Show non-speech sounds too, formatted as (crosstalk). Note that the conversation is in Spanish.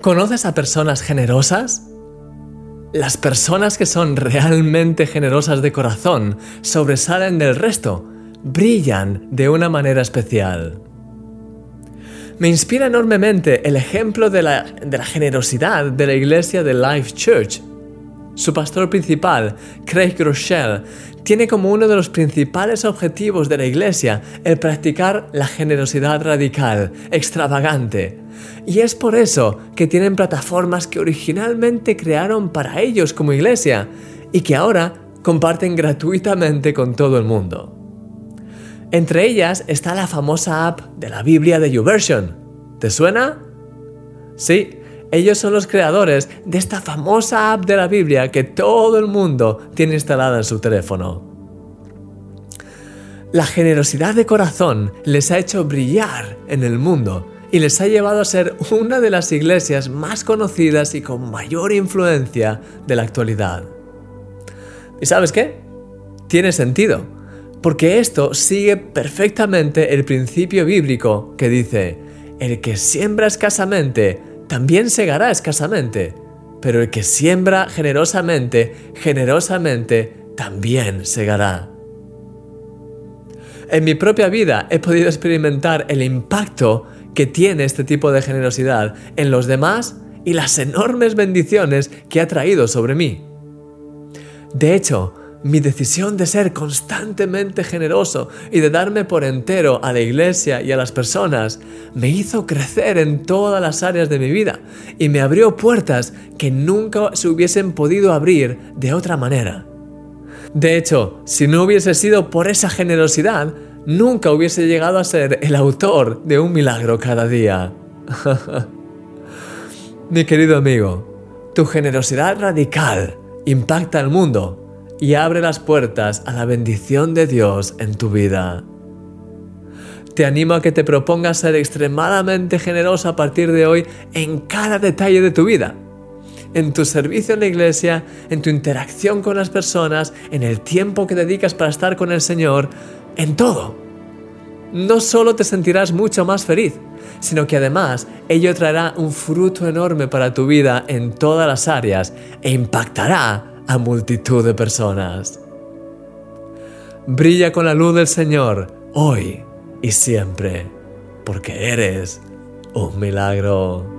¿Conoces a personas generosas? Las personas que son realmente generosas de corazón sobresalen del resto, brillan de una manera especial. Me inspira enormemente el ejemplo de la, generosidad de la iglesia de Life Church. Su pastor principal, Craig Rochelle, tiene como uno de los principales objetivos de la iglesia el practicar la generosidad radical, extravagante, y es por eso que tienen plataformas que originalmente crearon para ellos como iglesia y que ahora comparten gratuitamente con todo el mundo. Entre ellas está la famosa app de la Biblia de YouVersion. ¿Te suena? Sí, ellos son los creadores de esta famosa app de la Biblia que todo el mundo tiene instalada en su teléfono. La generosidad de corazón les ha hecho brillar en el mundo y les ha llevado a ser una de las iglesias más conocidas y con mayor influencia de la actualidad. ¿Y sabes qué? Tiene sentido, porque esto sigue perfectamente el principio bíblico que dice, el que siembra escasamente, también segará escasamente, pero el que siembra generosamente, generosamente, también segará. En mi propia vida he podido experimentar el impacto que tiene este tipo de generosidad en los demás y las enormes bendiciones que ha traído sobre mí. De hecho, mi decisión de ser constantemente generoso y de darme por entero a la iglesia y a las personas me hizo crecer en todas las áreas de mi vida y me abrió puertas que nunca se hubiesen podido abrir de otra manera. De hecho, si no hubiese sido por esa generosidad, nunca hubiese llegado a ser el autor de un milagro cada día. (laughs) Mi querido amigo, tu generosidad radical impacta al mundo y abre las puertas a la bendición de Dios en tu vida. Te animo a que te propongas ser extremadamente generoso a partir de hoy en cada detalle de tu vida. En tu servicio en la iglesia, en tu interacción con las personas, en el tiempo que dedicas para estar con el Señor, en todo. No solo te sentirás mucho más feliz, sino que además ello traerá un fruto enorme para tu vida en todas las áreas e impactará a multitud de personas. Brilla con la luz del Señor hoy y siempre, porque eres un milagro.